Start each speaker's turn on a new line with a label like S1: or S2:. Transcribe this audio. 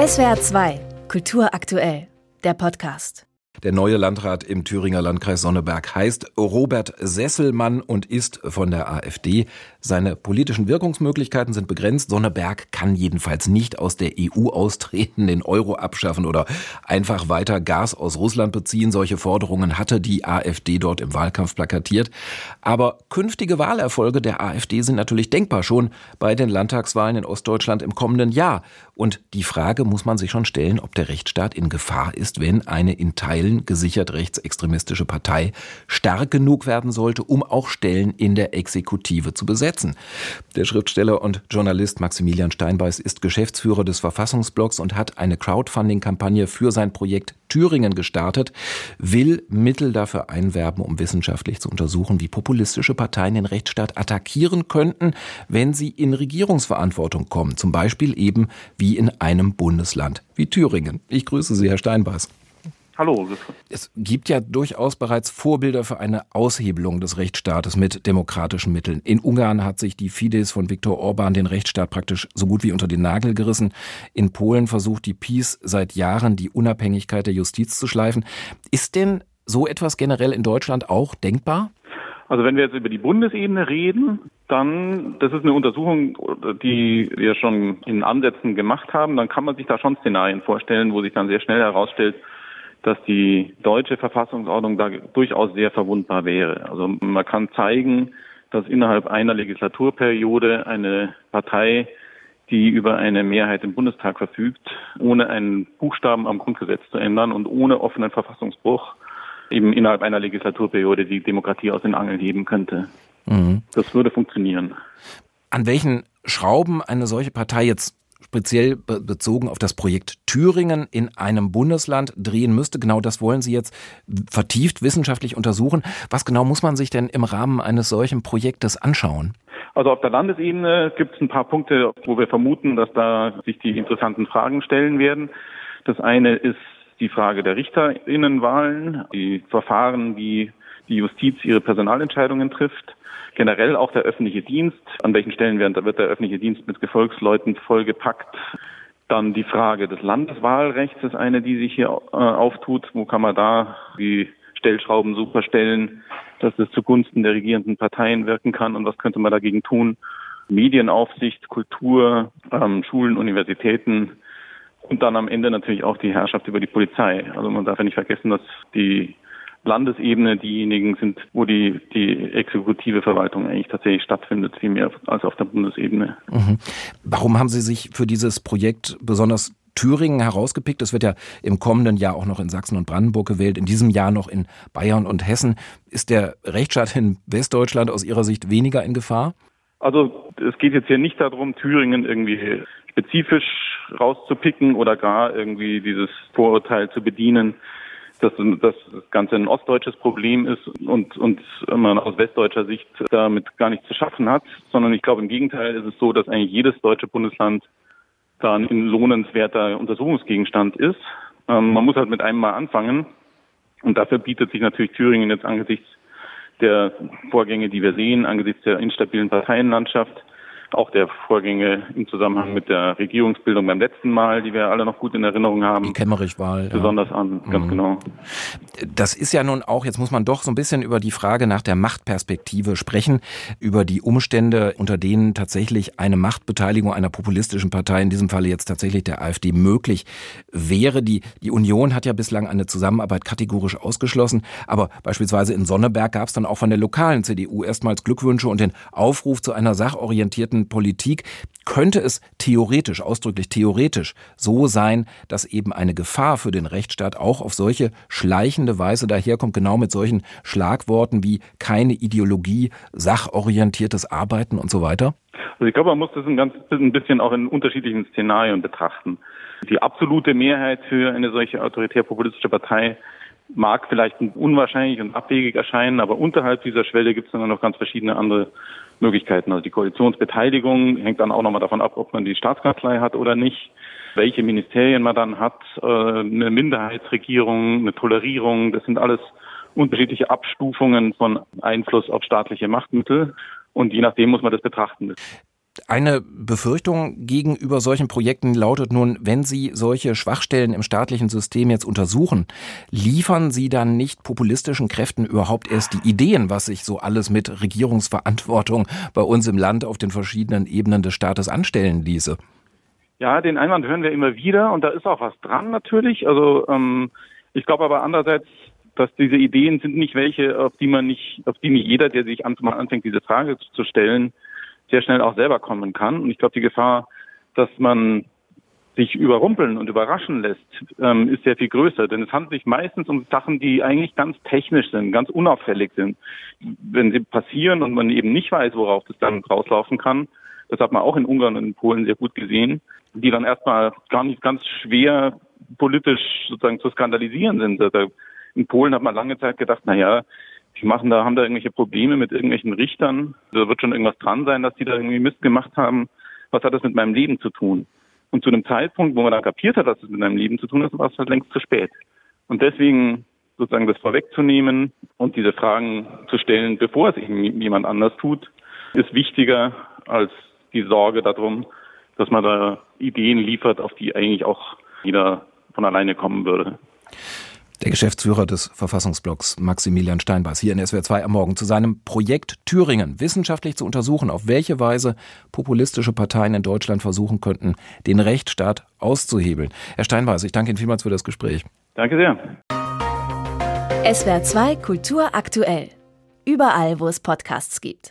S1: SWR 2, Kultur aktuell, der Podcast.
S2: Der neue Landrat im Thüringer Landkreis Sonneberg heißt Robert Sesselmann und ist von der AfD. Seine politischen Wirkungsmöglichkeiten sind begrenzt. Sonneberg kann jedenfalls nicht aus der EU austreten, den Euro abschaffen oder einfach weiter Gas aus Russland beziehen. Solche Forderungen hatte die AfD dort im Wahlkampf plakatiert. Aber künftige Wahlerfolge der AfD sind natürlich denkbar schon bei den Landtagswahlen in Ostdeutschland im kommenden Jahr. Und die Frage muss man sich schon stellen, ob der Rechtsstaat in Gefahr ist, wenn eine in Teilen gesichert rechtsextremistische Partei stark genug werden sollte, um auch Stellen in der Exekutive zu besetzen. Der Schriftsteller und Journalist Maximilian Steinbeiß ist Geschäftsführer des Verfassungsblocks und hat eine Crowdfunding-Kampagne für sein Projekt Thüringen gestartet, will Mittel dafür einwerben, um wissenschaftlich zu untersuchen, wie populistische Parteien den Rechtsstaat attackieren könnten, wenn sie in Regierungsverantwortung kommen. Zum Beispiel eben wie wie in einem Bundesland wie Thüringen. Ich grüße Sie, Herr Steinbeiß.
S3: Hallo.
S2: Es gibt ja durchaus bereits Vorbilder für eine Aushebelung des Rechtsstaates mit demokratischen Mitteln. In Ungarn hat sich die Fidesz von Viktor Orban den Rechtsstaat praktisch so gut wie unter den Nagel gerissen. In Polen versucht die PiS seit Jahren die Unabhängigkeit der Justiz zu schleifen. Ist denn so etwas generell in Deutschland auch denkbar?
S3: Also wenn wir jetzt über die Bundesebene reden, dann, das ist eine Untersuchung, die wir schon in Ansätzen gemacht haben, dann kann man sich da schon Szenarien vorstellen, wo sich dann sehr schnell herausstellt, dass die deutsche Verfassungsordnung da durchaus sehr verwundbar wäre. Also man kann zeigen, dass innerhalb einer Legislaturperiode eine Partei, die über eine Mehrheit im Bundestag verfügt, ohne einen Buchstaben am Grundgesetz zu ändern und ohne offenen Verfassungsbruch eben innerhalb einer Legislaturperiode die Demokratie aus den Angeln heben könnte. Mhm. Das würde funktionieren.
S2: An welchen Schrauben eine solche Partei jetzt speziell bezogen auf das Projekt Thüringen in einem Bundesland drehen müsste. Genau das wollen Sie jetzt vertieft wissenschaftlich untersuchen. Was genau muss man sich denn im Rahmen eines solchen Projektes anschauen?
S3: Also auf der Landesebene gibt es ein paar Punkte, wo wir vermuten, dass da sich die interessanten Fragen stellen werden. Das eine ist die Frage der Richterinnenwahlen, die Verfahren, wie die Justiz ihre Personalentscheidungen trifft, generell auch der öffentliche Dienst, an welchen Stellen wird, der öffentliche Dienst mit Gefolgsleuten vollgepackt. Dann die Frage des Landeswahlrechts ist eine, die sich hier äh, auftut. Wo kann man da die Stellschrauben so verstellen, dass es zugunsten der regierenden Parteien wirken kann und was könnte man dagegen tun? Medienaufsicht, Kultur, ähm, Schulen, Universitäten, und dann am Ende natürlich auch die Herrschaft über die Polizei. Also man darf ja nicht vergessen, dass die Landesebene diejenigen sind, wo die, die exekutive Verwaltung eigentlich tatsächlich stattfindet, viel mehr als auf der Bundesebene.
S2: Mhm. Warum haben Sie sich für dieses Projekt besonders Thüringen herausgepickt? Es wird ja im kommenden Jahr auch noch in Sachsen und Brandenburg gewählt, in diesem Jahr noch in Bayern und Hessen. Ist der Rechtsstaat in Westdeutschland aus Ihrer Sicht weniger in Gefahr?
S3: Also es geht jetzt hier nicht darum, Thüringen irgendwie spezifisch rauszupicken oder gar irgendwie dieses Vorurteil zu bedienen, dass, das Ganze ein ostdeutsches Problem ist und, und man aus westdeutscher Sicht damit gar nichts zu schaffen hat, sondern ich glaube im Gegenteil ist es so, dass eigentlich jedes deutsche Bundesland da ein lohnenswerter Untersuchungsgegenstand ist. Ähm, man muss halt mit einem Mal anfangen und dafür bietet sich natürlich Thüringen jetzt angesichts der Vorgänge, die wir sehen, angesichts der instabilen Parteienlandschaft, auch der Vorgänge im Zusammenhang mit der Regierungsbildung beim letzten Mal, die wir alle noch gut in Erinnerung haben.
S2: Die Kemmerich-Wahl.
S3: Besonders ja. an, ganz mhm. genau.
S2: Das ist ja nun auch, jetzt muss man doch so ein bisschen über die Frage nach der Machtperspektive sprechen, über die Umstände, unter denen tatsächlich eine Machtbeteiligung einer populistischen Partei, in diesem Falle jetzt tatsächlich der AfD, möglich wäre. Die, die Union hat ja bislang eine Zusammenarbeit kategorisch ausgeschlossen, aber beispielsweise in Sonneberg gab es dann auch von der lokalen CDU erstmals Glückwünsche und den Aufruf zu einer sachorientierten Politik könnte es theoretisch, ausdrücklich theoretisch, so sein, dass eben eine Gefahr für den Rechtsstaat auch auf solche schleichende Weise daherkommt, genau mit solchen Schlagworten wie keine Ideologie, sachorientiertes Arbeiten und so weiter?
S3: Also ich glaube, man muss das ein, ganz, ein bisschen auch in unterschiedlichen Szenarien betrachten. Die absolute Mehrheit für eine solche autoritär-populistische Partei mag vielleicht unwahrscheinlich und abwegig erscheinen, aber unterhalb dieser Schwelle gibt es dann noch ganz verschiedene andere Möglichkeiten. Also die Koalitionsbeteiligung hängt dann auch nochmal davon ab, ob man die Staatskanzlei hat oder nicht, welche Ministerien man dann hat, äh, eine Minderheitsregierung, eine Tolerierung, das sind alles unterschiedliche Abstufungen von Einfluss auf staatliche Machtmittel. Und je nachdem muss man das betrachten.
S2: Eine Befürchtung gegenüber solchen Projekten lautet nun, wenn Sie solche Schwachstellen im staatlichen System jetzt untersuchen, liefern Sie dann nicht populistischen Kräften überhaupt erst die Ideen, was sich so alles mit Regierungsverantwortung bei uns im Land auf den verschiedenen Ebenen des Staates anstellen ließe?
S3: Ja, den Einwand hören wir immer wieder und da ist auch was dran natürlich. Also ähm, ich glaube aber andererseits, dass diese Ideen sind nicht welche, auf die man nicht, auf die nicht jeder, der sich mal anfängt, diese Frage zu stellen, sehr schnell auch selber kommen kann. Und ich glaube, die Gefahr, dass man sich überrumpeln und überraschen lässt, ähm, ist sehr viel größer. Denn es handelt sich meistens um Sachen, die eigentlich ganz technisch sind, ganz unauffällig sind. Wenn sie passieren und man eben nicht weiß, worauf das dann rauslaufen kann, das hat man auch in Ungarn und in Polen sehr gut gesehen, die dann erstmal gar nicht ganz schwer politisch sozusagen zu skandalisieren sind. Also in Polen hat man lange Zeit gedacht, na ja, die machen da, haben da irgendwelche Probleme mit irgendwelchen Richtern. Da wird schon irgendwas dran sein, dass die da irgendwie Mist gemacht haben. Was hat das mit meinem Leben zu tun? Und zu einem Zeitpunkt, wo man dann kapiert hat, dass es mit meinem Leben zu tun hat, war es halt längst zu spät. Und deswegen sozusagen das vorwegzunehmen und diese Fragen zu stellen, bevor es eben jemand anders tut, ist wichtiger als die Sorge darum, dass man da Ideen liefert, auf die eigentlich auch jeder von alleine kommen würde.
S2: Der Geschäftsführer des Verfassungsblocks Maximilian Steinbeiß hier in SWR 2 am Morgen zu seinem Projekt Thüringen wissenschaftlich zu untersuchen, auf welche Weise populistische Parteien in Deutschland versuchen könnten, den Rechtsstaat auszuhebeln. Herr Steinbeiß, ich danke Ihnen vielmals für das Gespräch.
S3: Danke sehr.
S1: SWR 2 Kultur aktuell. Überall, wo es Podcasts gibt.